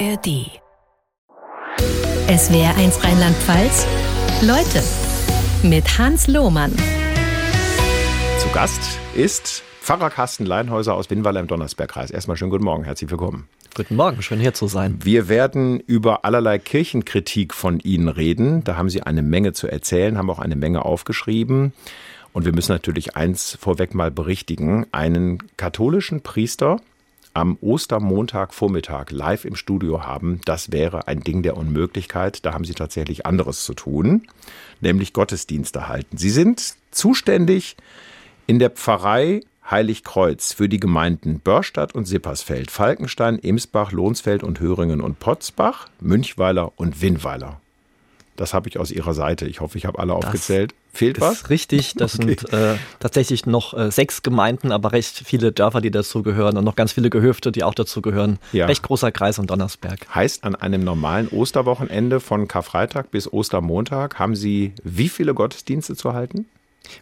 ARD. Es wäre eins Rheinland-Pfalz. Leute mit Hans Lohmann. Zu Gast ist Pfarrer Carsten Leinhäuser aus Winnweiler im Donnersbergkreis. Erstmal schönen guten Morgen, herzlich willkommen. Guten Morgen, schön hier zu sein. Wir werden über allerlei Kirchenkritik von Ihnen reden. Da haben Sie eine Menge zu erzählen, haben auch eine Menge aufgeschrieben. Und wir müssen natürlich eins vorweg mal berichtigen. Einen katholischen Priester am Ostermontagvormittag live im Studio haben, das wäre ein Ding der Unmöglichkeit. Da haben Sie tatsächlich anderes zu tun, nämlich Gottesdienste halten. Sie sind zuständig in der Pfarrei Heiligkreuz für die Gemeinden Börstadt und Sippersfeld, Falkenstein, Emsbach, Lohnsfeld und Höringen und Potzbach, Münchweiler und Winnweiler. Das habe ich aus Ihrer Seite. Ich hoffe, ich habe alle das aufgezählt. Fehlt was? Richtig. Das okay. sind äh, tatsächlich noch äh, sechs Gemeinden, aber recht viele Dörfer, die dazugehören und noch ganz viele Gehöfte, die auch dazugehören. Ja. Recht großer Kreis und Donnersberg. Heißt, an einem normalen Osterwochenende von Karfreitag bis Ostermontag haben Sie wie viele Gottesdienste zu halten?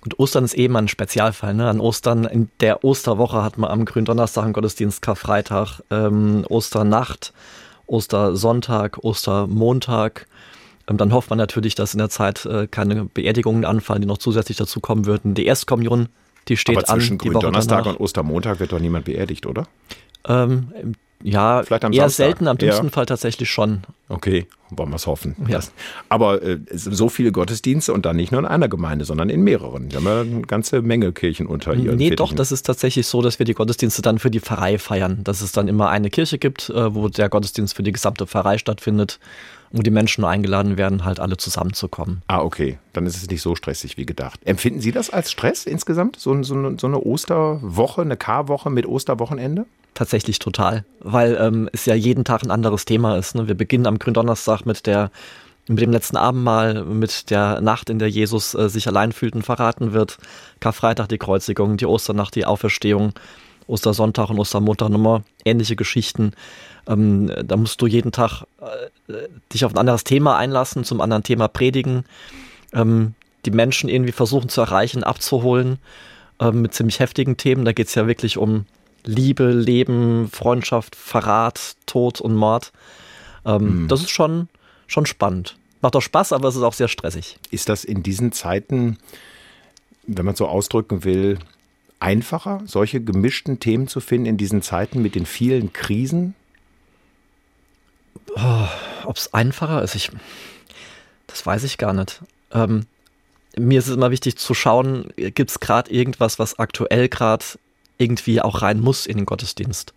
Und Ostern ist eben ein Spezialfall. Ne? An Ostern, in der Osterwoche hat man am Gründonnerstag einen Gottesdienst, Karfreitag, ähm, Osternacht, Ostersonntag, Ostermontag. Ähm, dann hofft man natürlich, dass in der Zeit äh, keine Beerdigungen anfallen, die noch zusätzlich dazukommen würden. Die Erstkommunion, die steht Aber zwischen an. Zwischen Gründonnerstag und Ostermontag wird doch niemand beerdigt, oder? Ähm, ja, Vielleicht am eher Samstag. selten, am dümmsten ja. Fall tatsächlich schon. Okay, wollen wir es hoffen. Ja. aber äh, so viele Gottesdienste und dann nicht nur in einer Gemeinde, sondern in mehreren. Wir haben ja eine ganze Menge Kirchen unter ihren Nee, Fittichen. doch, das ist tatsächlich so, dass wir die Gottesdienste dann für die Pfarrei feiern. Dass es dann immer eine Kirche gibt, äh, wo der Gottesdienst für die gesamte Pfarrei stattfindet wo die Menschen eingeladen werden, halt alle zusammenzukommen. Ah, okay. Dann ist es nicht so stressig wie gedacht. Empfinden Sie das als Stress insgesamt? So, so, so eine Osterwoche, eine Karwoche mit Osterwochenende? Tatsächlich total, weil ähm, es ja jeden Tag ein anderes Thema ist. Ne? Wir beginnen am Gründonnerstag mit der mit dem letzten Abendmahl, mit der Nacht, in der Jesus äh, sich allein fühlt und verraten wird. Karfreitag die Kreuzigung, die Osternacht die Auferstehung, Ostersonntag und Ostermontag nochmal ähnliche Geschichten. Ähm, da musst du jeden Tag äh, dich auf ein anderes Thema einlassen, zum anderen Thema predigen, ähm, die Menschen irgendwie versuchen zu erreichen, abzuholen ähm, mit ziemlich heftigen Themen. Da geht es ja wirklich um Liebe, Leben, Freundschaft, Verrat, Tod und Mord. Mhm. Das ist schon, schon spannend. Macht auch Spaß, aber es ist auch sehr stressig. Ist das in diesen Zeiten, wenn man so ausdrücken will, einfacher, solche gemischten Themen zu finden in diesen Zeiten mit den vielen Krisen? Oh, Ob es einfacher ist, ich, das weiß ich gar nicht. Ähm, mir ist es immer wichtig zu schauen, gibt es gerade irgendwas, was aktuell gerade irgendwie auch rein muss in den Gottesdienst.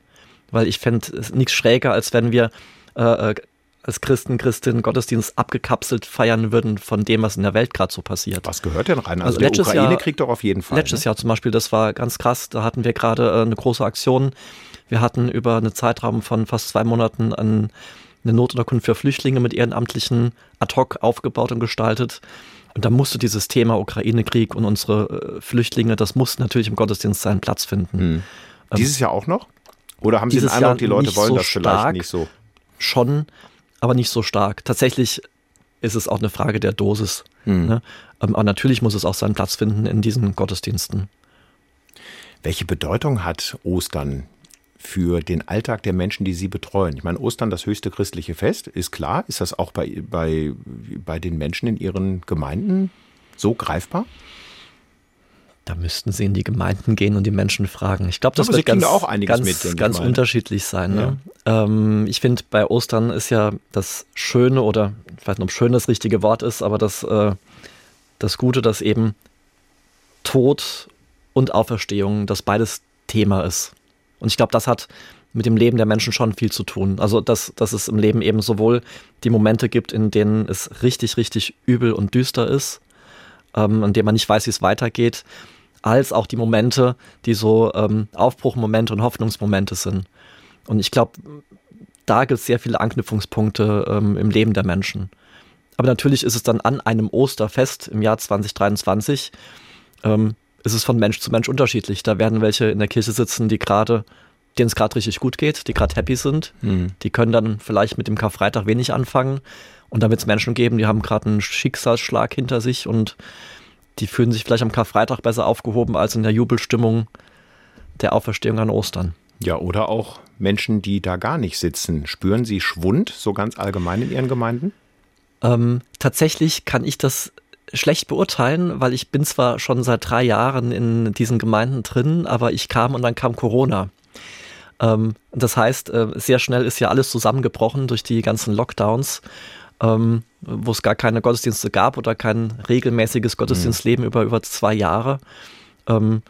Weil ich fände nichts schräger, als wenn wir äh, äh, als Christen, Christinnen Gottesdienst abgekapselt feiern würden von dem, was in der Welt gerade so passiert. Was gehört denn rein? Also, also der Ukraine-Krieg doch auf jeden Fall. Letztes ne? Jahr zum Beispiel, das war ganz krass, da hatten wir gerade äh, eine große Aktion. Wir hatten über einen Zeitraum von fast zwei Monaten einen eine Notunterkunft für Flüchtlinge mit Ehrenamtlichen ad hoc aufgebaut und gestaltet. Und da musste dieses Thema Ukraine-Krieg und unsere äh, Flüchtlinge, das musste natürlich im Gottesdienst seinen Platz finden. Hm. Dieses Jahr auch noch? Oder haben Sie den Eindruck, die Leute wollen so das vielleicht stark, nicht so? Schon, aber nicht so stark. Tatsächlich ist es auch eine Frage der Dosis. Hm. Ne? Ähm, aber natürlich muss es auch seinen Platz finden in diesen Gottesdiensten. Welche Bedeutung hat Ostern für den Alltag der Menschen, die Sie betreuen? Ich meine, Ostern, das höchste christliche Fest, ist klar. Ist das auch bei, bei, bei den Menschen in Ihren Gemeinden so greifbar? Da müssten Sie in die Gemeinden gehen und die Menschen fragen. Ich glaube, das wird ganz, auch ganz, mit, ganz unterschiedlich sein. Ne? Ähm, ich finde, bei Ostern ist ja das Schöne oder ich weiß nicht, ob schön das richtige Wort ist, aber das, äh, das Gute, dass eben Tod und Auferstehung, dass beides Thema ist. Und ich glaube, das hat mit dem Leben der Menschen schon viel zu tun. Also, dass, dass es im Leben eben sowohl die Momente gibt, in denen es richtig, richtig übel und düster ist, ähm, in denen man nicht weiß, wie es weitergeht, als auch die Momente, die so ähm, Aufbruchmomente und Hoffnungsmomente sind. Und ich glaube, da gibt es sehr viele Anknüpfungspunkte ähm, im Leben der Menschen. Aber natürlich ist es dann an einem Osterfest im Jahr 2023 ähm, ist es von Mensch zu Mensch unterschiedlich. Da werden welche in der Kirche sitzen, die gerade, denen es gerade richtig gut geht, die gerade happy sind. Mhm. Die können dann vielleicht mit dem Karfreitag wenig anfangen. Und da wird es Menschen geben, die haben gerade einen Schicksalsschlag hinter sich und die fühlen sich vielleicht am Karfreitag besser aufgehoben als in der Jubelstimmung der Auferstehung an Ostern. Ja, oder auch Menschen, die da gar nicht sitzen. Spüren Sie Schwund so ganz allgemein in Ihren Gemeinden? Ähm, tatsächlich kann ich das schlecht beurteilen, weil ich bin zwar schon seit drei Jahren in diesen Gemeinden drin, aber ich kam und dann kam Corona. Ähm, das heißt, äh, sehr schnell ist ja alles zusammengebrochen durch die ganzen Lockdowns, ähm, wo es gar keine Gottesdienste gab oder kein regelmäßiges Gottesdienstleben mhm. über, über zwei Jahre. Ähm,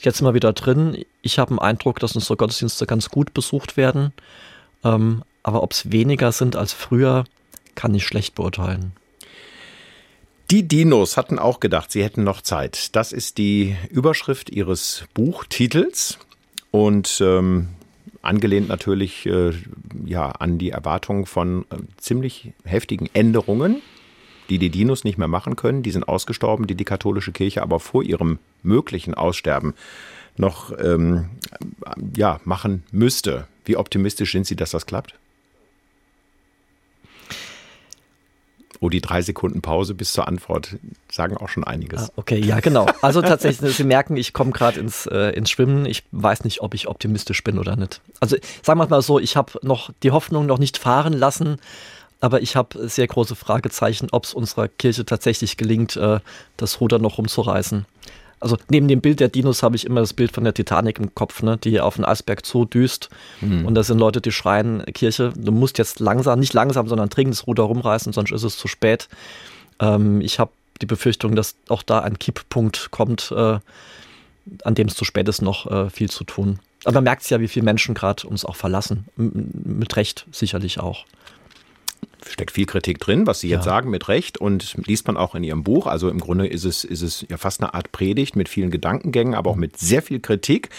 jetzt sind wir wieder drin. Ich habe den Eindruck, dass unsere Gottesdienste ganz gut besucht werden. Ähm, aber ob es weniger sind als früher, kann ich schlecht beurteilen. Die Dinos hatten auch gedacht, sie hätten noch Zeit. Das ist die Überschrift ihres Buchtitels. Und ähm, angelehnt natürlich äh, ja, an die Erwartung von äh, ziemlich heftigen Änderungen, die die Dinos nicht mehr machen können. Die sind ausgestorben, die die katholische Kirche aber vor ihrem möglichen Aussterben noch ähm, ja, machen müsste. Wie optimistisch sind Sie, dass das klappt? Oh, die drei Sekunden Pause bis zur Antwort sagen auch schon einiges. Ah, okay, ja, genau. Also tatsächlich, Sie merken, ich komme gerade ins, äh, ins Schwimmen. Ich weiß nicht, ob ich optimistisch bin oder nicht. Also sagen wir mal so, ich habe noch die Hoffnung noch nicht fahren lassen, aber ich habe sehr große Fragezeichen, ob es unserer Kirche tatsächlich gelingt, äh, das Ruder noch rumzureißen also neben dem Bild der Dinos habe ich immer das Bild von der Titanic im Kopf, ne, die auf den Eisberg zudüst. Mhm. Und da sind Leute, die schreien, Kirche, du musst jetzt langsam, nicht langsam, sondern dringend das Ruder rumreißen, sonst ist es zu spät. Ähm, ich habe die Befürchtung, dass auch da ein Kipppunkt kommt, äh, an dem es zu spät ist, noch äh, viel zu tun. Aber man merkt es ja, wie viele Menschen gerade uns auch verlassen. M mit Recht sicherlich auch steckt viel Kritik drin, was Sie jetzt ja. sagen, mit Recht und liest man auch in Ihrem Buch. Also im Grunde ist es, ist es ja fast eine Art Predigt mit vielen Gedankengängen, aber auch mit sehr viel Kritik.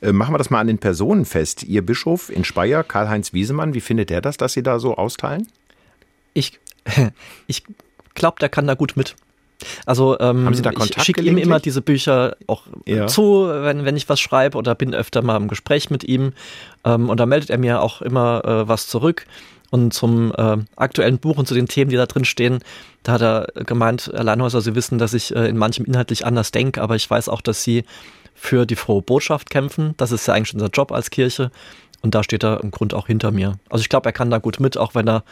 Äh, machen wir das mal an den Personen fest. Ihr Bischof in Speyer, Karl-Heinz Wiesemann, wie findet der das, dass Sie da so austeilen? Ich, ich glaube, der kann da gut mit. Also ähm, Haben Sie da Kontakt ich schicke ihm immer diese Bücher auch ja. zu, wenn, wenn ich was schreibe oder bin öfter mal im Gespräch mit ihm. Ähm, und da meldet er mir auch immer äh, was zurück. Und zum äh, aktuellen Buch und zu den Themen, die da drin stehen, da hat er gemeint, Herr Leinhäuser, Sie wissen, dass ich äh, in manchem inhaltlich anders denke, aber ich weiß auch, dass Sie für die frohe Botschaft kämpfen. Das ist ja eigentlich unser Job als Kirche. Und da steht er im Grund auch hinter mir. Also ich glaube, er kann da gut mit, auch wenn er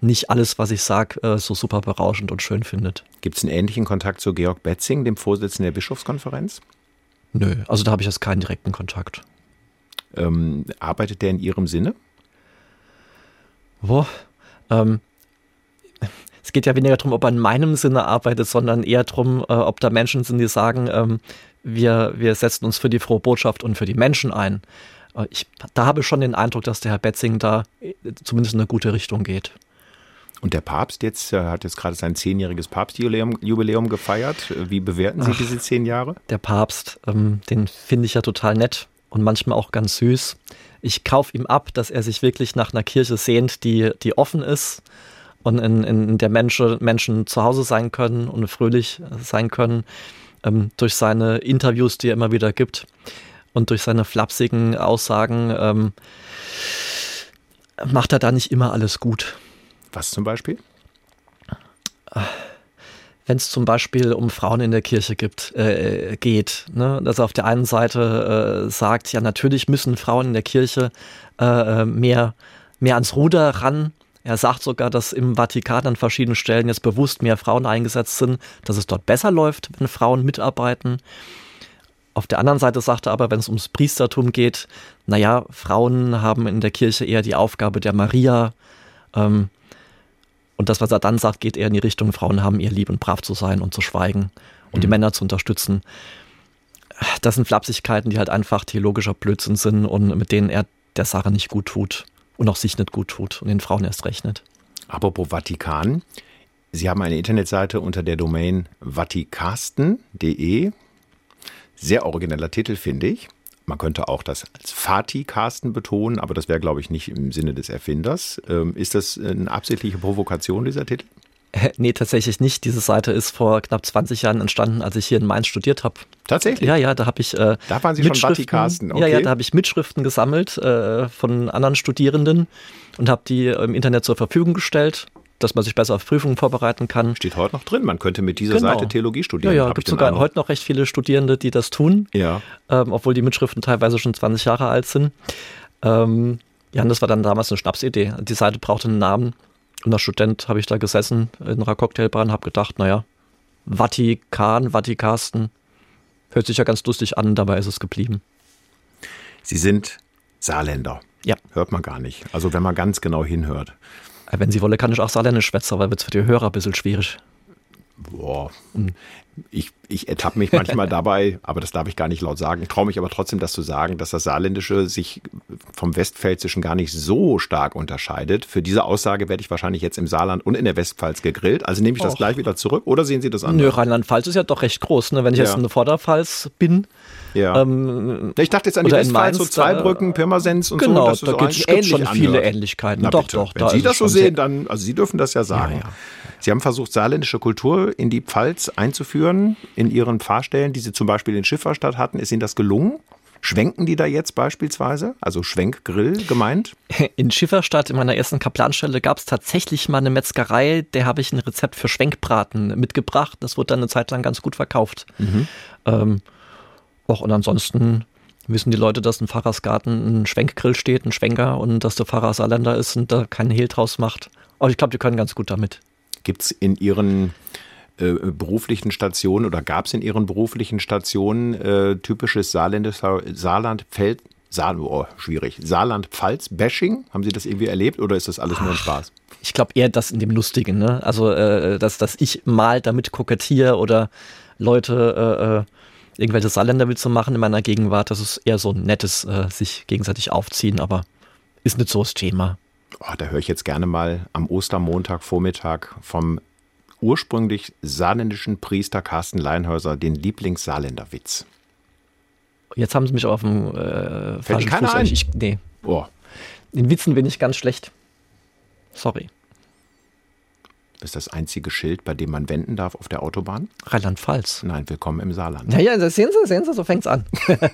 nicht alles, was ich sage, äh, so super berauschend und schön findet. Gibt es einen ähnlichen Kontakt zu Georg Betzing, dem Vorsitzenden der Bischofskonferenz? Nö, also da habe ich jetzt keinen direkten Kontakt. Ähm, arbeitet der in Ihrem Sinne? Boah, ähm, es geht ja weniger darum, ob er in meinem Sinne arbeitet, sondern eher darum, äh, ob da Menschen sind, die sagen, ähm, wir, wir setzen uns für die frohe Botschaft und für die Menschen ein. Äh, ich, da habe ich schon den Eindruck, dass der Herr Betzing da äh, zumindest in eine gute Richtung geht. Und der Papst jetzt äh, hat jetzt gerade sein zehnjähriges Papstjubiläum gefeiert. Wie bewerten Sie Ach, diese zehn Jahre? Der Papst, ähm, den finde ich ja total nett und manchmal auch ganz süß ich kaufe ihm ab, dass er sich wirklich nach einer Kirche sehnt, die, die offen ist und in, in der Menschen, Menschen zu Hause sein können und fröhlich sein können. Ähm, durch seine Interviews, die er immer wieder gibt und durch seine flapsigen Aussagen ähm, macht er da nicht immer alles gut. Was zum Beispiel? Wenn es zum Beispiel um Frauen in der Kirche gibt, äh, geht. Ne? Dass er auf der einen Seite äh, sagt, ja, natürlich müssen Frauen in der Kirche äh, mehr, mehr ans Ruder ran. Er sagt sogar, dass im Vatikan an verschiedenen Stellen jetzt bewusst mehr Frauen eingesetzt sind, dass es dort besser läuft, wenn Frauen mitarbeiten. Auf der anderen Seite sagt er aber, wenn es ums Priestertum geht, naja, Frauen haben in der Kirche eher die Aufgabe der Maria. Ähm, und das, was er dann sagt, geht eher in die Richtung, Frauen haben ihr lieb und brav zu sein und zu schweigen und mhm. die Männer zu unterstützen. Das sind Flapsigkeiten, die halt einfach theologischer Blödsinn sind und mit denen er der Sache nicht gut tut und auch sich nicht gut tut und den Frauen erst rechnet. Apropos Vatikan. Sie haben eine Internetseite unter der Domain vatikasten.de. Sehr origineller Titel, finde ich. Man könnte auch das als Fatih-Casten betonen, aber das wäre, glaube ich, nicht im Sinne des Erfinders. Ähm, ist das eine absichtliche Provokation, dieser Titel? Nee, tatsächlich nicht. Diese Seite ist vor knapp 20 Jahren entstanden, als ich hier in Mainz studiert habe. Tatsächlich? Ja, ja, da habe ich. Äh, da waren Sie schon Vaticasten, okay. Ja, ja, da habe ich Mitschriften gesammelt äh, von anderen Studierenden und habe die im Internet zur Verfügung gestellt. Dass man sich besser auf Prüfungen vorbereiten kann. Steht heute noch drin, man könnte mit dieser genau. Seite Theologie studieren. Ja, ja, gibt sogar Eindruck. heute noch recht viele Studierende, die das tun, ja. ähm, obwohl die Mitschriften teilweise schon 20 Jahre alt sind. Ähm, ja, und das war dann damals eine Schnapsidee. Die Seite brauchte einen Namen. Und als Student habe ich da gesessen in einer Cocktailbar und habe gedacht, naja, Vatikan, Vatikasten, hört sich ja ganz lustig an, dabei ist es geblieben. Sie sind Saarländer. Ja. Hört man gar nicht. Also wenn man ganz genau hinhört. Wenn sie wolle, kann ich auch Saarländisch schwätzen, weil wird es für die Hörer ein bisschen schwierig. Boah. Ich, ich ertappe mich manchmal dabei, aber das darf ich gar nicht laut sagen. Ich traue mich aber trotzdem, das zu sagen, dass das Saarländische sich vom Westpfälzischen gar nicht so stark unterscheidet. Für diese Aussage werde ich wahrscheinlich jetzt im Saarland und in der Westpfalz gegrillt. Also nehme ich das Och. gleich wieder zurück oder sehen Sie das an? Nö, Rheinland-Pfalz ist ja doch recht groß. Ne? Wenn ich ja. jetzt in der Vorderpfalz bin, ja. Ähm, ich dachte jetzt an die Westpfalz, so Zweibrücken, Pirmasens und genau, so. Genau, da gibt es schon viele Ähnlichkeiten. Na, doch, bitte. doch. Wenn da Sie das so sehen, dann, also Sie dürfen das ja sagen. Ja, ja. Sie haben versucht, saarländische Kultur in die Pfalz einzuführen, in Ihren Fahrstellen, die Sie zum Beispiel in Schifferstadt hatten. Ist Ihnen das gelungen? Schwenken die da jetzt beispielsweise? Also Schwenkgrill gemeint? In Schifferstadt, in meiner ersten Kaplanstelle, gab es tatsächlich mal eine Metzgerei, der habe ich ein Rezept für Schwenkbraten mitgebracht. Das wurde dann eine Zeit lang ganz gut verkauft. Mhm. Ähm, Och, und ansonsten wissen die Leute, dass ein Pfarrersgarten ein Schwenkgrill steht, ein Schwenker und dass der Pfarrer Saarländer ist und da keinen Hehl draus macht. Aber ich glaube, die können ganz gut damit. Gibt es in Ihren äh, beruflichen Stationen oder gab es in Ihren beruflichen Stationen äh, typisches Saarländischer Saarland-Feld, Saar, oh, schwierig, Saarland-Pfalz-Bashing? Haben Sie das irgendwie erlebt oder ist das alles Ach, nur ein Spaß? Ich glaube eher das in dem Lustigen, ne? Also, äh, dass, dass ich mal damit kokettiere oder Leute äh, äh irgendwelche Saarländer will zu machen in meiner Gegenwart. Das ist eher so ein nettes äh, sich gegenseitig aufziehen, aber ist nicht so das Thema. Oh, da höre ich jetzt gerne mal am Ostermontag Vormittag vom ursprünglich saarländischen Priester Carsten Leinhäuser den Lieblings-Saarländer-Witz. Jetzt haben sie mich auf dem äh, falschen Fuß. Ein? Ich, nee. Oh. In Witzen bin ich ganz schlecht. Sorry. Das ist das einzige Schild, bei dem man wenden darf auf der Autobahn? Rheinland-Pfalz. Nein, willkommen im Saarland. Naja, das sehen Sie, sehen Sie, so fängt es an.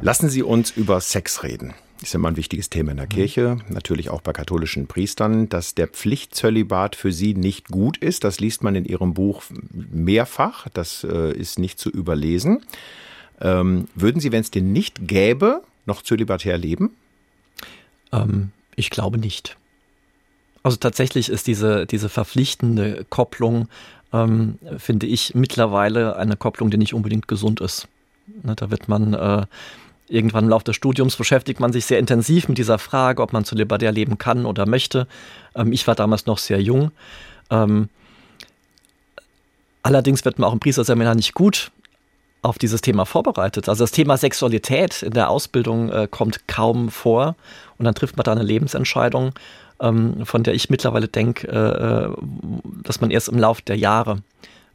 Lassen Sie uns über Sex reden. Das ist immer ein wichtiges Thema in der Kirche, natürlich auch bei katholischen Priestern, dass der Pflichtzölibat für sie nicht gut ist. Das liest man in ihrem Buch mehrfach. Das äh, ist nicht zu überlesen. Ähm, würden Sie, wenn es den nicht gäbe, noch zölibatär leben? Ähm, ich glaube nicht. Also tatsächlich ist diese, diese verpflichtende Kopplung, ähm, finde ich, mittlerweile eine Kopplung, die nicht unbedingt gesund ist. Ne, da wird man äh, irgendwann im Laufe des Studiums beschäftigt man sich sehr intensiv mit dieser Frage, ob man zölibatär leben kann oder möchte. Ähm, ich war damals noch sehr jung. Ähm, allerdings wird man auch im Priesterseminar nicht gut auf dieses Thema vorbereitet. Also das Thema Sexualität in der Ausbildung äh, kommt kaum vor und dann trifft man da eine Lebensentscheidung ähm, von der ich mittlerweile denke, äh, äh, dass man erst im Laufe der Jahre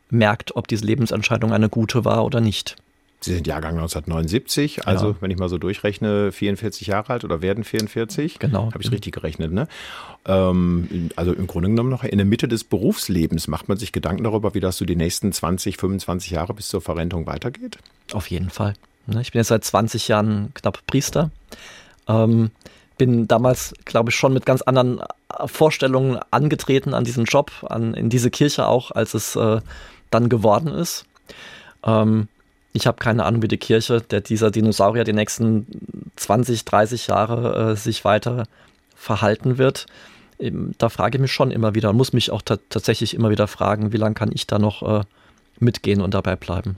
merkt, ob diese Lebensentscheidung eine gute war oder nicht. Sie sind Jahrgang 1979, also ja. wenn ich mal so durchrechne, 44 Jahre alt oder werden 44. Genau. Habe ich richtig gerechnet, ne? Ähm, also im Grunde genommen noch in der Mitte des Berufslebens macht man sich Gedanken darüber, wie das so die nächsten 20, 25 Jahre bis zur Verrentung weitergeht? Auf jeden Fall. Ne, ich bin jetzt seit 20 Jahren knapp Priester. Ähm, bin damals, glaube ich, schon mit ganz anderen äh, Vorstellungen angetreten an diesen Job, an, in diese Kirche auch, als es äh, dann geworden ist. Ähm, ich habe keine Ahnung, wie die Kirche, der dieser Dinosaurier die nächsten 20, 30 Jahre äh, sich weiter verhalten wird. Da frage ich mich schon immer wieder und muss mich auch tatsächlich immer wieder fragen, wie lange kann ich da noch äh, mitgehen und dabei bleiben.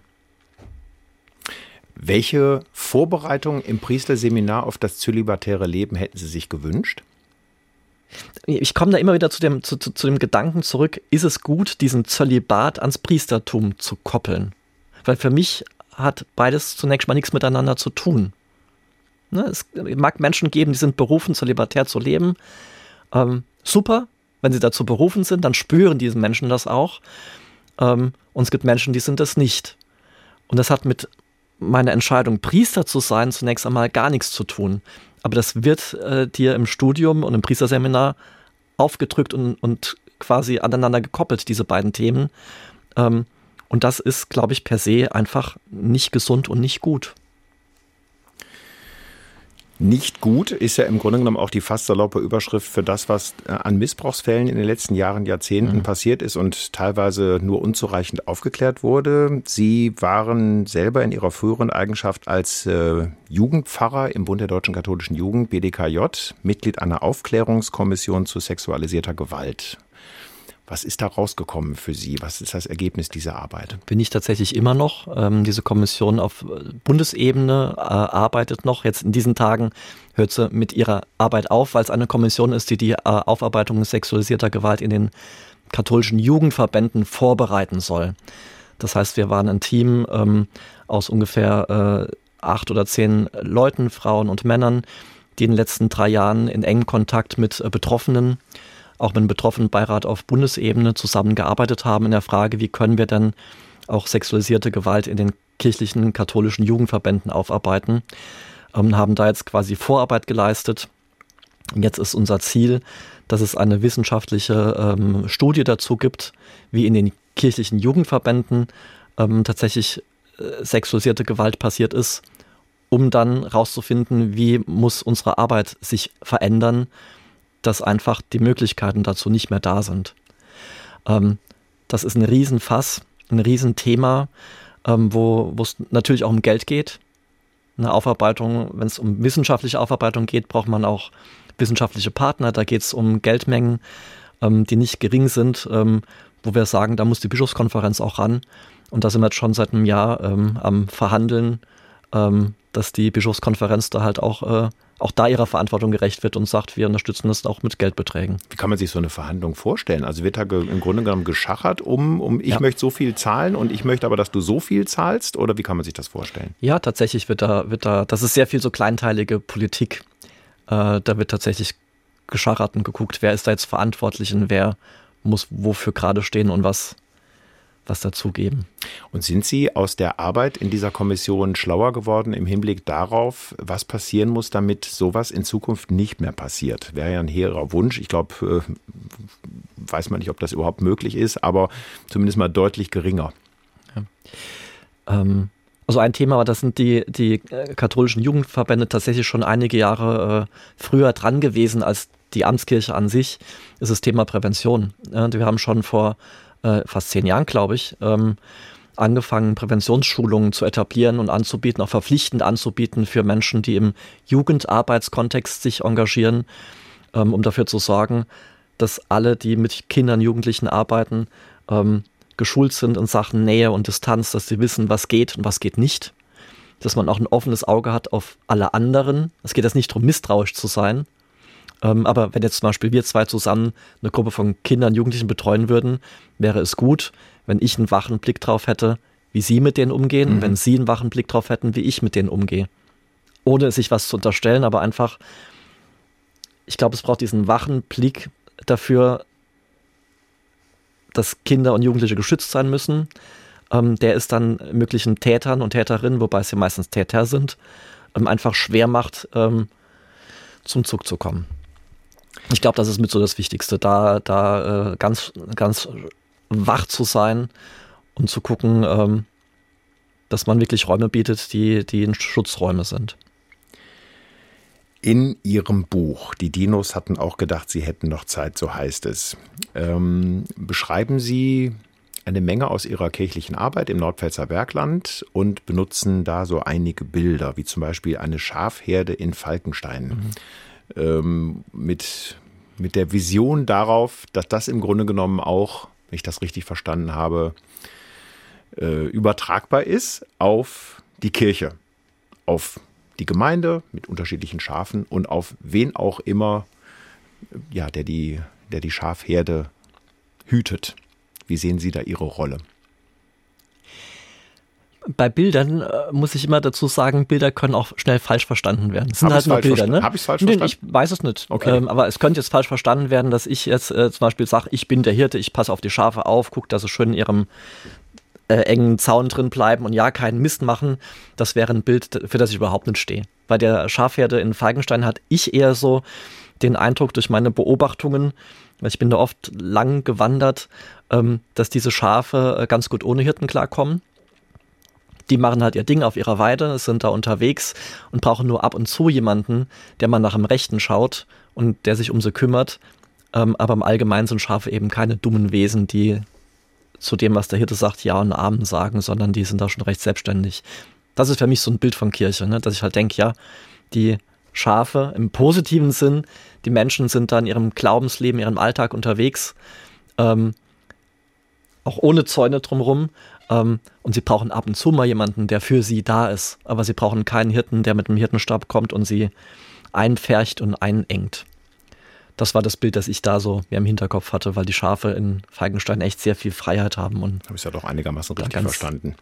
Welche Vorbereitung im Priesterseminar auf das zölibatäre Leben hätten Sie sich gewünscht? Ich komme da immer wieder zu dem, zu, zu, zu dem Gedanken zurück, ist es gut, diesen Zölibat ans Priestertum zu koppeln? Weil für mich hat beides zunächst mal nichts miteinander zu tun. Ne, es mag Menschen geben, die sind berufen, zölibatär zu leben. Ähm, super, wenn sie dazu berufen sind, dann spüren diese Menschen das auch. Ähm, und es gibt Menschen, die sind das nicht. Und das hat mit meine Entscheidung, Priester zu sein, zunächst einmal gar nichts zu tun. Aber das wird äh, dir im Studium und im Priesterseminar aufgedrückt und, und quasi aneinander gekoppelt, diese beiden Themen. Ähm, und das ist, glaube ich, per se einfach nicht gesund und nicht gut. Nicht gut ist ja im Grunde genommen auch die fast saloppe Überschrift für das, was äh, an Missbrauchsfällen in den letzten Jahren, Jahrzehnten mhm. passiert ist und teilweise nur unzureichend aufgeklärt wurde. Sie waren selber in ihrer früheren Eigenschaft als äh, Jugendpfarrer im Bund der Deutschen Katholischen Jugend, BDKJ, Mitglied einer Aufklärungskommission zu sexualisierter Gewalt. Was ist da rausgekommen für Sie? Was ist das Ergebnis dieser Arbeit? Bin ich tatsächlich immer noch. Ähm, diese Kommission auf Bundesebene äh, arbeitet noch. Jetzt in diesen Tagen hört sie mit ihrer Arbeit auf, weil es eine Kommission ist, die die äh, Aufarbeitung sexualisierter Gewalt in den katholischen Jugendverbänden vorbereiten soll. Das heißt, wir waren ein Team ähm, aus ungefähr äh, acht oder zehn Leuten, Frauen und Männern, die in den letzten drei Jahren in engem Kontakt mit äh, Betroffenen auch mit dem betroffenen Beirat auf Bundesebene zusammengearbeitet haben in der Frage, wie können wir dann auch sexualisierte Gewalt in den kirchlichen katholischen Jugendverbänden aufarbeiten. Ähm, haben da jetzt quasi Vorarbeit geleistet. Jetzt ist unser Ziel, dass es eine wissenschaftliche ähm, Studie dazu gibt, wie in den kirchlichen Jugendverbänden ähm, tatsächlich äh, sexualisierte Gewalt passiert ist, um dann herauszufinden, wie muss unsere Arbeit sich verändern, dass einfach die Möglichkeiten dazu nicht mehr da sind. Ähm, das ist ein Riesenfass, ein Riesenthema, ähm, wo es natürlich auch um Geld geht. Eine Aufarbeitung, wenn es um wissenschaftliche Aufarbeitung geht, braucht man auch wissenschaftliche Partner. Da geht es um Geldmengen, ähm, die nicht gering sind, ähm, wo wir sagen, da muss die Bischofskonferenz auch ran. Und da sind wir jetzt schon seit einem Jahr ähm, am Verhandeln, ähm, dass die Bischofskonferenz da halt auch äh, auch da ihrer Verantwortung gerecht wird und sagt, wir unterstützen das auch mit Geldbeträgen. Wie kann man sich so eine Verhandlung vorstellen? Also wird da im Grunde genommen geschachert um, um ich ja. möchte so viel zahlen und ich möchte aber, dass du so viel zahlst? Oder wie kann man sich das vorstellen? Ja, tatsächlich wird da, wird da, das ist sehr viel so kleinteilige Politik. Äh, da wird tatsächlich geschachert und geguckt, wer ist da jetzt verantwortlich und wer muss wofür gerade stehen und was was dazugeben. Und sind Sie aus der Arbeit in dieser Kommission schlauer geworden im Hinblick darauf, was passieren muss, damit sowas in Zukunft nicht mehr passiert? Wäre ja ein hehrer Wunsch. Ich glaube, äh, weiß man nicht, ob das überhaupt möglich ist, aber zumindest mal deutlich geringer. Ja. Ähm, also ein Thema war, das sind die, die äh, katholischen Jugendverbände tatsächlich schon einige Jahre äh, früher dran gewesen als die Amtskirche an sich, ist das Thema Prävention. wir haben schon vor äh, fast zehn Jahren, glaube ich, ähm, angefangen, Präventionsschulungen zu etablieren und anzubieten, auch verpflichtend anzubieten für Menschen, die im Jugendarbeitskontext sich engagieren, ähm, um dafür zu sorgen, dass alle, die mit Kindern, Jugendlichen arbeiten, ähm, geschult sind in Sachen Nähe und Distanz, dass sie wissen, was geht und was geht nicht. Dass man auch ein offenes Auge hat auf alle anderen. Es geht jetzt nicht darum, misstrauisch zu sein, ähm, aber wenn jetzt zum Beispiel wir zwei zusammen eine Gruppe von Kindern, Jugendlichen betreuen würden, wäre es gut, wenn ich einen wachen Blick drauf hätte, wie sie mit denen umgehen mhm. und wenn sie einen wachen Blick drauf hätten, wie ich mit denen umgehe. Ohne sich was zu unterstellen, aber einfach, ich glaube, es braucht diesen wachen Blick dafür, dass Kinder und Jugendliche geschützt sein müssen. Ähm, der ist dann möglichen Tätern und Täterinnen, wobei es ja meistens Täter sind, ähm, einfach schwer macht, ähm, zum Zug zu kommen. Ich glaube, das ist mit so das Wichtigste, da, da äh, ganz, ganz wach zu sein und zu gucken, ähm, dass man wirklich Räume bietet, die, die Schutzräume sind. In Ihrem Buch, die Dinos hatten auch gedacht, sie hätten noch Zeit, so heißt es. Ähm, beschreiben Sie eine Menge aus Ihrer kirchlichen Arbeit im Nordpfälzer Bergland und benutzen da so einige Bilder, wie zum Beispiel eine Schafherde in Falkenstein. Mhm ähm, mit, mit der Vision darauf, dass das im Grunde genommen auch, wenn ich das richtig verstanden habe, äh, übertragbar ist auf die Kirche, auf die Gemeinde mit unterschiedlichen Schafen und auf wen auch immer, ja, der die, der die Schafherde hütet. Wie sehen Sie da Ihre Rolle? Bei Bildern äh, muss ich immer dazu sagen, Bilder können auch schnell falsch verstanden werden. Es sind Hab halt nur Bilder, ne? Habe ich es falsch verstanden? Ich weiß es nicht. Okay. Ähm, aber es könnte jetzt falsch verstanden werden, dass ich jetzt äh, zum Beispiel sage, ich bin der Hirte, ich passe auf die Schafe auf, gucke, dass sie schön in ihrem äh, engen Zaun drin bleiben und ja, keinen Mist machen. Das wäre ein Bild, für das ich überhaupt nicht stehe. Bei der Schafherde in Falkenstein hatte ich eher so den Eindruck durch meine Beobachtungen, weil ich bin da oft lang gewandert, ähm, dass diese Schafe äh, ganz gut ohne Hirten klarkommen Die machen halt ihr Ding auf ihrer Weide, sind da unterwegs und brauchen nur ab und zu jemanden, der mal nach dem Rechten schaut und der sich um sie kümmert. Ähm, aber im Allgemeinen sind Schafe eben keine dummen Wesen, die zu dem, was der Hirte sagt, Ja und Amen sagen, sondern die sind da schon recht selbstständig. Das ist für mich so ein Bild von Kirche, ne? dass ich halt denke, ja, die Schafe im positiven Sinn, die Menschen sind da in ihrem Glaubensleben, ihrem Alltag unterwegs, ähm, auch ohne Zäune drumherum. Ähm, und sie brauchen ab und zu mal jemanden, der für sie da ist. Aber sie brauchen keinen Hirten, der mit dem Hirtenstab kommt und sie einfärcht und einengt. Das war das Bild, das ich da so mehr im Hinterkopf hatte, weil die Schafe in Falkenstein echt sehr viel Freiheit haben. Und Habe ich ja doch einigermaßen richtig ganz, verstanden.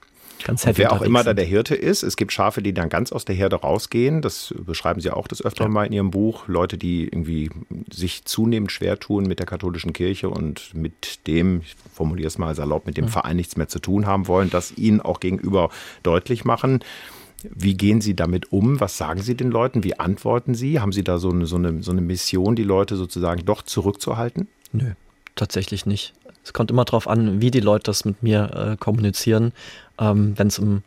Ganz wer auch immer da der Hirte ist, es gibt Schafe, die dann ganz aus der Herde rausgehen. Das beschreiben Sie auch das öfter ja. mal in Ihrem Buch. Leute, die irgendwie sich zunehmend schwer tun mit der katholischen Kirche und mit dem, ich formuliere es mal salopp, mit dem ja. Verein nichts mehr zu tun haben wollen, das ihnen auch gegenüber deutlich machen. Wie gehen Sie damit um? Was sagen Sie den Leuten? Wie antworten Sie? Haben Sie da so eine, so eine, so eine Mission, die Leute sozusagen doch zurückzuhalten? Nö, tatsächlich nicht. Es kommt immer darauf an, wie die Leute das mit mir äh, kommunizieren. Ähm, Wenn es im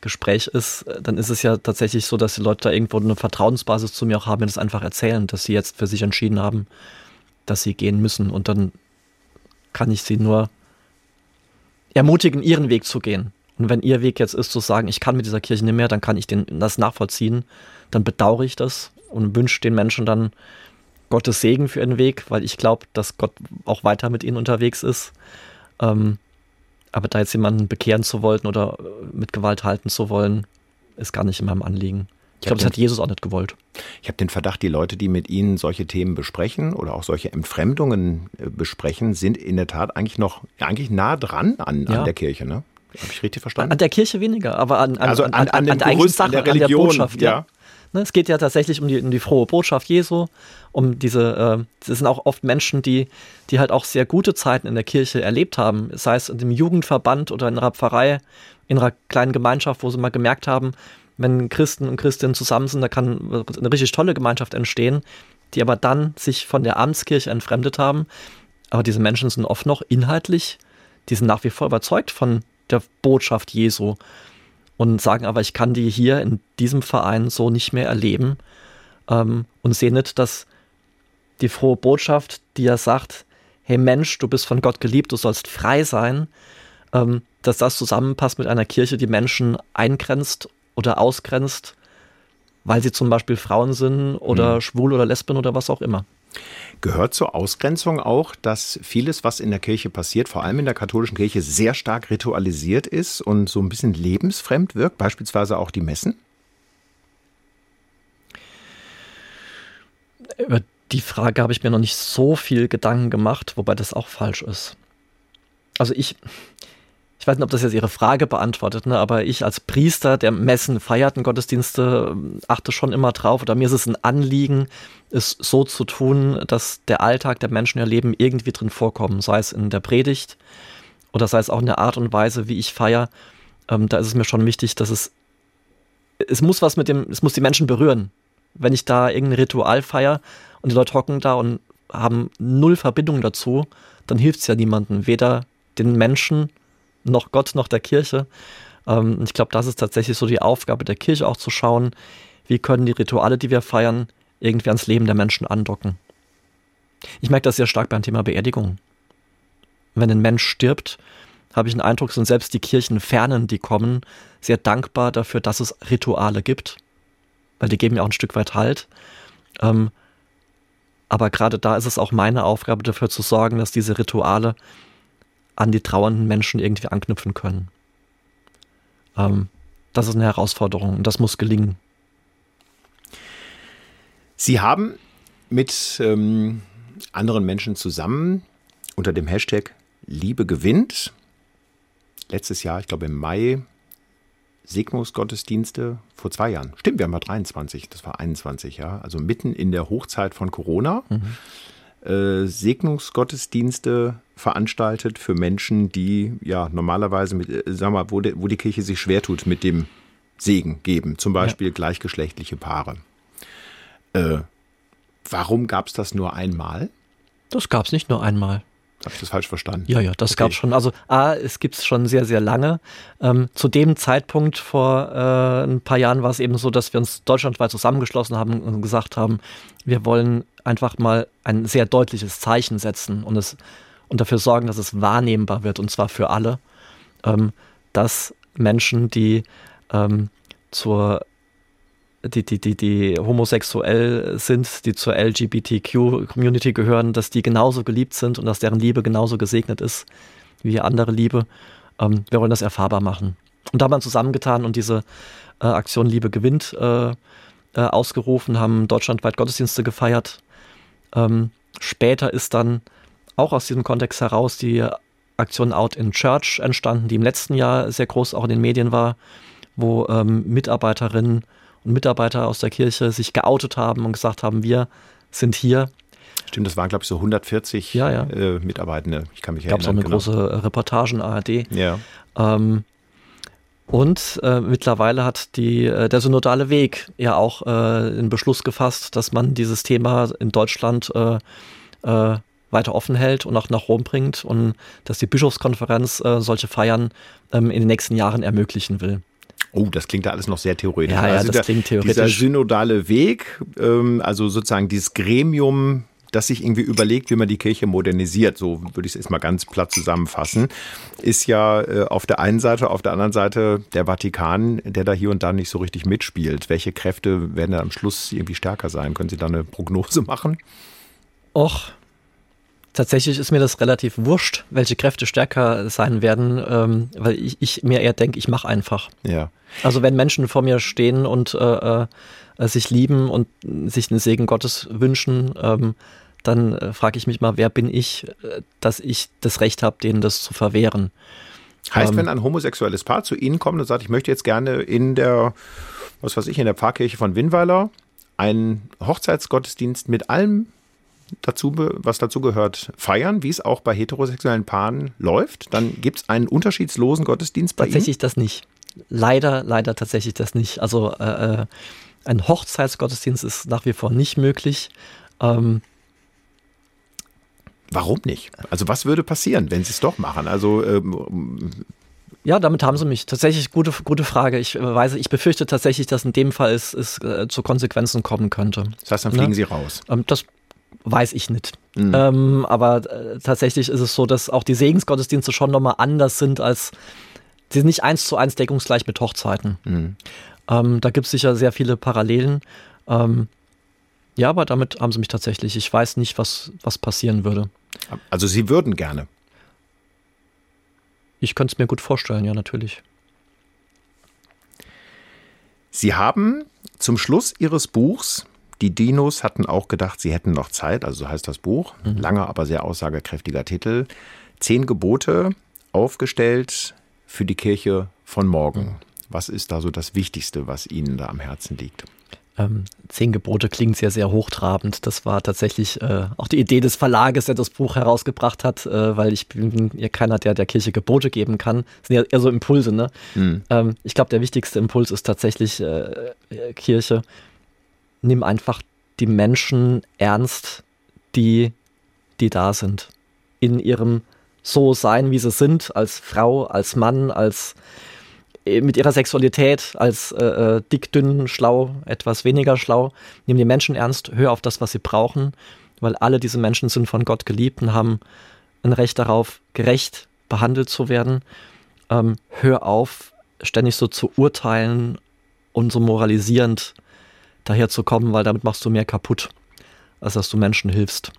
Gespräch ist, dann ist es ja tatsächlich so, dass die Leute da irgendwo eine Vertrauensbasis zu mir auch haben, wenn das einfach erzählen, dass sie jetzt für sich entschieden haben, dass sie gehen müssen. Und dann kann ich sie nur ermutigen, ihren Weg zu gehen. Und wenn ihr Weg jetzt ist zu sagen, ich kann mit dieser Kirche nicht mehr, dann kann ich den, das nachvollziehen, dann bedauere ich das und wünsche den Menschen dann Gottes Segen für ihren Weg, weil ich glaube, dass Gott auch weiter mit ihnen unterwegs ist. Ähm, aber da jetzt jemanden bekehren zu wollen oder äh, mit Gewalt halten zu wollen, ist gar nicht in meinem Anliegen. Ich glaube, das hat Jesus auch nicht gewollt. Ich habe den Verdacht, die Leute, die mit Ihnen solche Themen besprechen oder auch solche Entfremdungen äh, besprechen, sind in der Tat eigentlich noch eigentlich nah dran an, ja. an der Kirche. Ne? Habe ich richtig verstanden? An der Kirche weniger, aber an, an, also an, an, an, an der eigentlichen Sache, an der Botschaft. Ja. Ne, es geht ja tatsächlich um die, um die frohe Botschaft Jesu, um diese, äh, das sind auch oft Menschen, die, die halt auch sehr gute Zeiten in der Kirche erlebt haben, sei es in dem Jugendverband oder in einer Pfarrei, in einer kleinen Gemeinschaft, wo sie mal gemerkt haben, wenn Christen und Christinnen zusammen sind, da kann eine richtig tolle Gemeinschaft entstehen, die aber dann sich von der Amtskirche entfremdet haben. Aber diese Menschen sind oft noch inhaltlich, die sind nach wie vor überzeugt von der Botschaft Jesu und sagen aber, ich kann die hier in diesem Verein so nicht mehr erleben ähm, und sehe nicht, dass die frohe Botschaft, die ja sagt, hey Mensch, du bist von Gott geliebt, du sollst frei sein, ähm, dass das zusammenpasst mit einer Kirche, die Menschen eingrenzt oder ausgrenzt, weil sie zum Beispiel Frauen sind oder mhm. schwul oder lesben oder was auch immer. Gehört zur Ausgrenzung auch, dass vieles, was in der Kirche passiert, vor allem in der katholischen Kirche, sehr stark ritualisiert ist und so ein bisschen lebensfremd wirkt, beispielsweise auch die Messen? Über die Frage habe ich mir noch nicht so viel Gedanken gemacht, wobei das auch falsch ist. Also ich, ich weiß nicht, ob das jetzt Ihre Frage beantwortet, ne? aber ich als Priester, der Messen feiert und Gottesdienste, achte schon immer drauf. Oder mir ist es ein Anliegen, es so zu tun, dass der Alltag der Menschen ihr Leben irgendwie drin vorkommen, sei es in der Predigt oder sei es auch in der Art und Weise, wie ich feiere. Ähm, da ist es mir schon wichtig, dass es, es muss was mit dem, es muss die Menschen berühren. Wenn ich da irgendein Ritual feiere und die Leute hocken da und haben null Verbindung dazu, dann hilft es ja niemandem, weder den Menschen noch Gott noch der Kirche. Ähm, ich glaube, das ist tatsächlich so die Aufgabe der Kirche auch zu schauen, wie können die Rituale, die wir feiern, irgendwie ans Leben der Menschen andocken. Ich merke das sehr stark beim Thema Beerdigung. Wenn ein Mensch stirbt, habe ich den Eindruck, sind selbst die Kirchenfernen, die kommen, sehr dankbar dafür, dass es Rituale gibt, weil die geben ja auch ein Stück weit Halt. Ähm, aber gerade da ist es auch meine Aufgabe, dafür zu sorgen, dass diese Rituale an die trauernden Menschen irgendwie anknüpfen können. Ähm, das ist eine Herausforderung und das muss gelingen. Sie haben mit ähm, anderen Menschen zusammen unter dem Hashtag Liebe gewinnt letztes Jahr, ich glaube im Mai, Segnungsgottesdienste vor zwei Jahren. Stimmt, wir haben mal 23, das war 21, ja. Also mitten in der Hochzeit von Corona. Mhm äh, Segnungsgottesdienste veranstaltet für Menschen, die ja normalerweise mit, äh, sag mal, wo, de, wo die Kirche sich schwer tut mit dem Segen geben, zum Beispiel ja. gleichgeschlechtliche Paare. Äh, warum gab es das nur einmal? Das gab es nicht nur einmal. Habe ich das falsch verstanden? Ja, ja, das okay. gab es schon. Also A, es gibt es schon sehr, sehr lange. Ähm, zu dem Zeitpunkt vor äh, ein paar Jahren war es eben so, dass wir uns deutschlandweit zusammengeschlossen haben und gesagt haben, wir wollen einfach mal ein sehr deutliches Zeichen setzen und, es, und dafür sorgen, dass es wahrnehmbar wird, und zwar für alle, ähm, dass Menschen, die ähm, zur die, die, die, die homosexuell sind, die zur LGBTQ-Community gehören, dass die genauso geliebt sind und dass deren Liebe genauso gesegnet ist wie andere Liebe. Ähm, wir wollen das erfahrbar machen. Und da haben wir zusammengetan und diese äh, Aktion Liebe gewinnt äh, äh, ausgerufen, haben deutschlandweit Gottesdienste gefeiert. Ähm, später ist dann auch aus diesem Kontext heraus die Aktion Out in Church entstanden, die im letzten Jahr sehr groß auch in den Medien war, wo ähm, Mitarbeiterinnen und Mitarbeiter aus der Kirche sich geoutet haben und gesagt haben, wir sind hier. Stimmt, das waren, glaube ich, so 140 ja, ja. Äh, Mitarbeitende. Ich kann mich Gab erinnern. Gab es auch eine genau. große Reportage in ARD. Ja. Ähm, und äh, mittlerweile hat die, äh, der synodale Weg ja auch äh, einen Beschluss gefasst, dass man dieses Thema in Deutschland äh, äh, weiter offen hält und auch nach Rom bringt und dass die Bischofskonferenz äh, solche Feiern ähm, in den nächsten Jahren ermöglichen will. Oh, das klingt da alles noch sehr theoretisch. Ja, ja also das der, klingt theoretisch. Dieser synodale Weg, ähm, also sozusagen dieses Gremium, das sich irgendwie überlegt, wie man die Kirche modernisiert, so würde ich es jetzt mal ganz platt zusammenfassen, ist ja äh, auf der einen Seite, auf der anderen Seite der Vatikan, der da hier und da nicht so richtig mitspielt. Welche Kräfte werden da am Schluss irgendwie stärker sein? Können Sie da eine Prognose machen? Och, Tatsächlich ist mir das relativ wurscht, welche Kräfte stärker sein werden, ähm, weil ich, ich, mir eher denke, ich mache einfach. Ja. Also wenn Menschen vor mir stehen und äh, äh, sich lieben und sich den Segen Gottes wünschen, ähm, dann äh, frage ich mich mal, wer bin ich, äh, dass ich das Recht habe, denen das zu verwehren. Heißt, ähm, wenn ein homosexuelles Paar zu Ihnen kommt und sagt, ich möchte jetzt gerne in der, was weiß ich, in der Pfarrkirche von Winnweiler einen Hochzeitsgottesdienst mit allem dazu, was dazu gehört, feiern, wie es auch bei heterosexuellen Paaren läuft? Dann gibt es einen unterschiedslosen Gottesdienst bei Tatsächlich Ihnen? das nicht. Leider, leider tatsächlich das nicht. Also äh, äh, ein Hochzeitsgottesdienst ist nach wie vor nicht möglich. Ähm, Warum nicht? Also was würde passieren, wenn Sie es doch machen? Also ähm, ja, damit haben sie mich. Tatsächlich gute, gute Frage. Ich weiß, ich befürchte tatsächlich, dass in dem Fall es, es äh, zu Konsequenzen kommen könnte. Das heißt, dann fliegen ne? Sie raus. Ähm, das weiß ich nicht. Mhm. Ähm, aber äh, tatsächlich ist es so, dass auch die Segensgottesdienste schon nochmal anders sind als, sie sind nicht eins zu eins deckungsgleich mit Hochzeiten. Mhm. Ähm, da gibt es sicher sehr viele Parallelen. Ähm, ja, aber damit haben sie mich tatsächlich. Ich weiß nicht, was, was passieren würde. Also Sie würden gerne. Ich könnte es mir gut vorstellen, ja, natürlich. Sie haben zum Schluss Ihres Buchs die Dinos hatten auch gedacht, sie hätten noch Zeit, also so heißt das Buch. Mhm. Langer, aber sehr aussagekräftiger Titel. Zehn Gebote aufgestellt für die Kirche von morgen. Mhm. Was ist da so das Wichtigste, was Ihnen da am Herzen liegt? Ähm, Zehn Gebote klingt sehr, sehr hochtrabend. Das war tatsächlich äh, auch die Idee des Verlages, der das Buch herausgebracht hat, äh, weil ich bin ja keiner, der der Kirche Gebote geben kann. Das sind ja eher so Impulse, ne? Mhm. Ähm, ich glaube, der wichtigste Impuls ist tatsächlich äh, äh Kirche nimm einfach die Menschen ernst, die, die da sind. In ihrem so sein, wie sie sind, als Frau, als Mann, als äh, mit ihrer Sexualität, als äh, äh, dick, dünn, schlau, etwas weniger schlau. Nimm die Menschen ernst, hör auf das, was sie brauchen, weil alle diese Menschen sind von Gott geliebt und haben ein Recht darauf, gerecht behandelt zu werden. Ähm, hör auf, ständig so zu urteilen und so moralisierend daher zu kommen, weil damit machst du mehr kaputt, als dass du Menschen hilfst.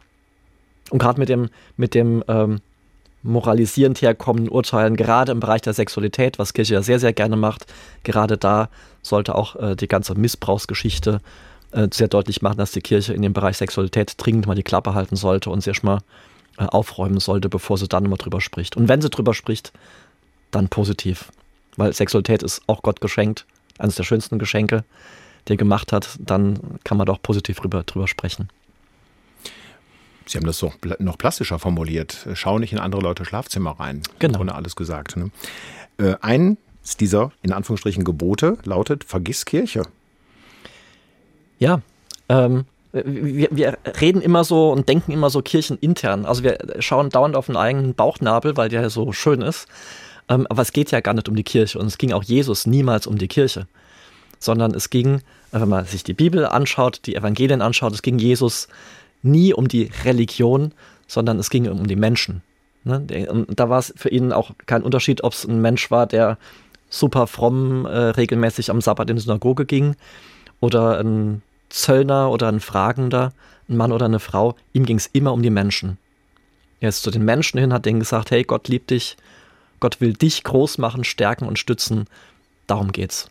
Und gerade mit dem, mit dem ähm, moralisierend herkommenden Urteilen, gerade im Bereich der Sexualität, was Kirche ja sehr, sehr gerne macht, gerade da sollte auch äh, die ganze Missbrauchsgeschichte äh, sehr deutlich machen, dass die Kirche in dem Bereich Sexualität dringend mal die Klappe halten sollte und sich mal äh, aufräumen sollte, bevor sie dann immer drüber spricht. Und wenn sie drüber spricht, dann positiv. Weil Sexualität ist auch Gott geschenkt, eines der schönsten Geschenke der gemacht hat, dann kann man doch positiv drüber, drüber sprechen. Sie haben das doch noch plastischer formuliert. Schau nicht in andere Leute Schlafzimmer rein. Genau. Ohne alles gesagt. Ne? Äh, eins dieser, in Anführungsstrichen, Gebote lautet, vergiss Kirche. Ja, ähm, wir, wir reden immer so und denken immer so kirchenintern. Also wir schauen dauernd auf den eigenen Bauchnabel, weil der ja so schön ist. Ähm, aber es geht ja gar nicht um die Kirche und es ging auch Jesus niemals um die Kirche, sondern es ging, wenn man sich die Bibel anschaut, die Evangelien anschaut, es ging Jesus nie um die Religion, sondern es ging um die Menschen. Ne? Da war es für ihn auch kein Unterschied, ob es ein Mensch war, der super fromm äh, regelmäßig am Sabbat in die Synagoge ging oder ein Zöllner oder ein Fragender, ein Mann oder eine Frau. Ihm ging es immer um die Menschen. Er ist zu den Menschen hin, hat denen gesagt, hey, Gott liebt dich, Gott will dich groß machen, stärken und stützen. Darum geht's.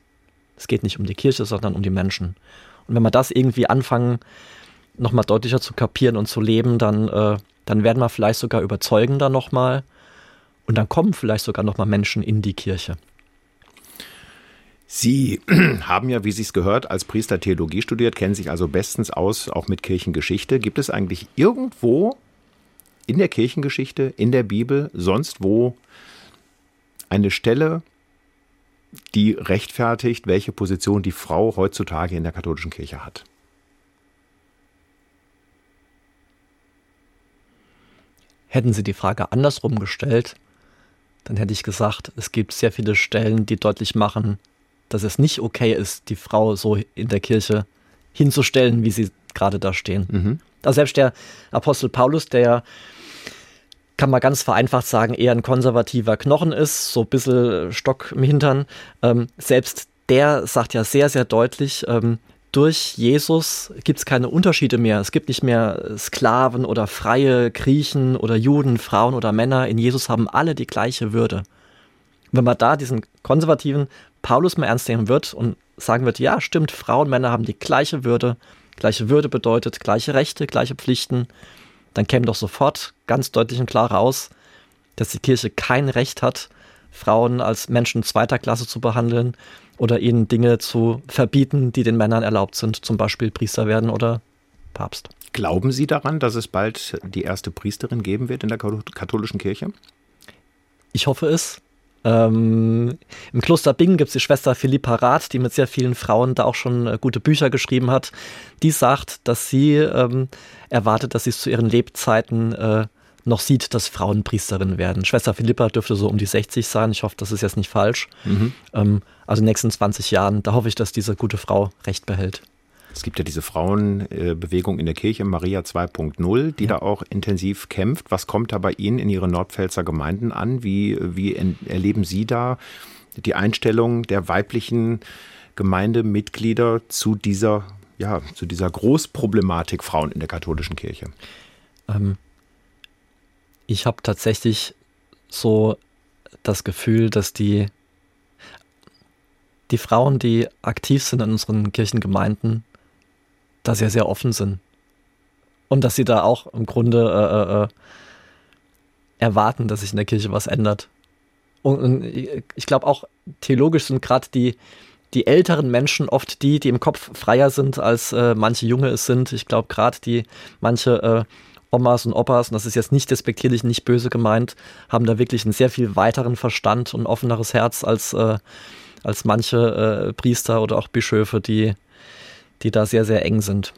Es geht nicht um die Kirche, sondern um die Menschen. Und wenn wir das irgendwie anfangen, nochmal deutlicher zu kapieren und zu leben, dann, äh, dann werden wir vielleicht sogar überzeugender nochmal. Und dann kommen vielleicht sogar nochmal Menschen in die Kirche. Sie haben ja, wie Sie es gehört, als Priester Theologie studiert, kennen sich also bestens aus, auch mit Kirchengeschichte. Gibt es eigentlich irgendwo in der Kirchengeschichte, in der Bibel, sonst wo eine Stelle, die rechtfertigt, welche Position die Frau heutzutage in der katholischen Kirche hat? Hätten Sie die Frage andersrum gestellt, dann hätte ich gesagt, es gibt sehr viele Stellen, die deutlich machen, dass es nicht okay ist, die Frau so in der Kirche hinzustellen, wie sie gerade da stehen. Mhm. Also selbst der Apostel Paulus, der kann man ganz vereinfacht sagen, eher ein konservativer Knochen ist, so ein bisschen Stock im Hintern. Ähm, selbst der sagt ja sehr, sehr deutlich, ähm, durch Jesus gibt es keine Unterschiede mehr. Es gibt nicht mehr Sklaven oder freie Griechen oder Juden, Frauen oder Männer. In Jesus haben alle die gleiche Würde. Wenn man da diesen konservativen Paulus mal ernst nehmen wird und sagen wird, ja, stimmt, Frauen und Männer haben die gleiche Würde. Gleiche Würde bedeutet gleiche Rechte, gleiche Pflichten. Dann käme doch sofort ganz deutlich und klar raus, dass die Kirche kein Recht hat, Frauen als Menschen zweiter Klasse zu behandeln oder ihnen Dinge zu verbieten, die den Männern erlaubt sind, zum Beispiel Priester werden oder Papst. Glauben Sie daran, dass es bald die erste Priesterin geben wird in der katholischen Kirche? Ich hoffe es. Ähm, Im Kloster Bingen gibt es die Schwester Philippa Rath, die mit sehr vielen Frauen da auch schon äh, gute Bücher geschrieben hat. Die sagt, dass sie ähm, erwartet, dass sie es zu ihren Lebzeiten äh, noch sieht, dass Frauen Priesterin werden. Schwester Philippa dürfte so um die 60 sein. Ich hoffe, das ist jetzt nicht falsch. Mhm. Ähm, also in den nächsten 20 Jahren, da hoffe ich, dass diese gute Frau Recht behält. Es gibt ja diese Frauenbewegung in der Kirche, Maria 2.0, die ja. da auch intensiv kämpft. Was kommt da bei Ihnen in Ihre Nordpfälzer Gemeinden an? Wie, wie erleben Sie da die Einstellung der weiblichen Gemeindemitglieder zu dieser, ja, zu dieser Großproblematik Frauen in der katholischen Kirche? Ähm, ich habe tatsächlich so das Gefühl, dass die, die Frauen, die aktiv sind in unseren Kirchengemeinden, da sehr, sehr offen sind. Und dass sie da auch im Grunde äh, äh, äh erwarten, dass sich in der Kirche was ändert. Und, und ich glaube auch, theologisch sind gerade die, die älteren Menschen oft die, die im Kopf freier sind, als äh, manche Junge es sind. Ich glaube gerade die, manche äh, Omas und Opas, und das ist jetzt nicht despektierlich, nicht böse gemeint, haben da wirklich einen sehr viel weiteren Verstand und offeneres Herz als, äh, als manche Priester oder auch Bischöfe, die die da sehr, sehr eng sind.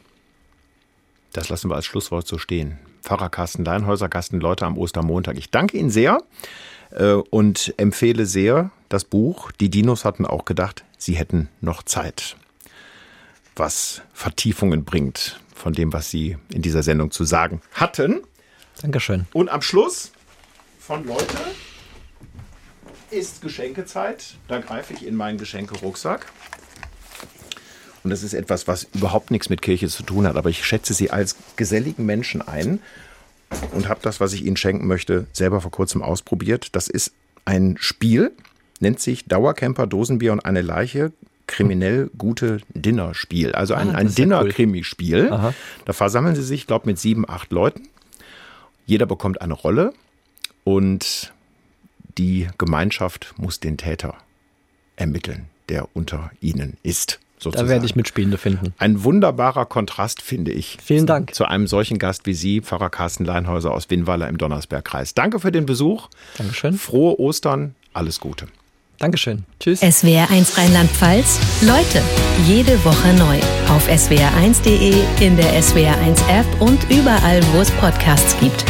Das lassen wir als Schlusswort so stehen. Pfarrer Carsten Leinhäuser, Leute am Ostermontag. Ich danke Ihnen sehr äh, und empfehle sehr das Buch. Die Dinos hatten auch gedacht, sie hätten noch Zeit. Was Vertiefungen bringt von dem, was Sie in dieser Sendung zu sagen hatten. Dankeschön. Und am Schluss von Leute ist Geschenkezeit. Da greife ich in meinen Geschenkerucksack. Und das ist etwas, was überhaupt nichts mit Kirche zu tun hat. Aber ich schätze Sie als geselligen Menschen ein und habe das, was ich Ihnen schenken möchte, selber vor kurzem ausprobiert. Das ist ein Spiel, nennt sich Dauercamper, Dosenbier und eine Leiche. Kriminell gute Dinnerspiel. Also ein, ah, ein Dinner-Krimi-Spiel. Cool. Da versammeln Sie sich, ich glaube, mit sieben, acht Leuten. Jeder bekommt eine Rolle und die Gemeinschaft muss den Täter ermitteln, der unter ihnen ist. Sozusagen. Da werde ich Mitspielende finden. Ein wunderbarer Kontrast, finde ich. Vielen Dank. Zu einem solchen Gast wie Sie, Pfarrer Carsten Leinhäuser aus Winnweiler im Donnersbergkreis. Danke für den Besuch. Dankeschön. Frohe Ostern. Alles Gute. Dankeschön. Tschüss. SWR1 Rheinland-Pfalz. Leute, jede Woche neu. Auf swr1.de, in der SWR1 App und überall, wo es Podcasts gibt.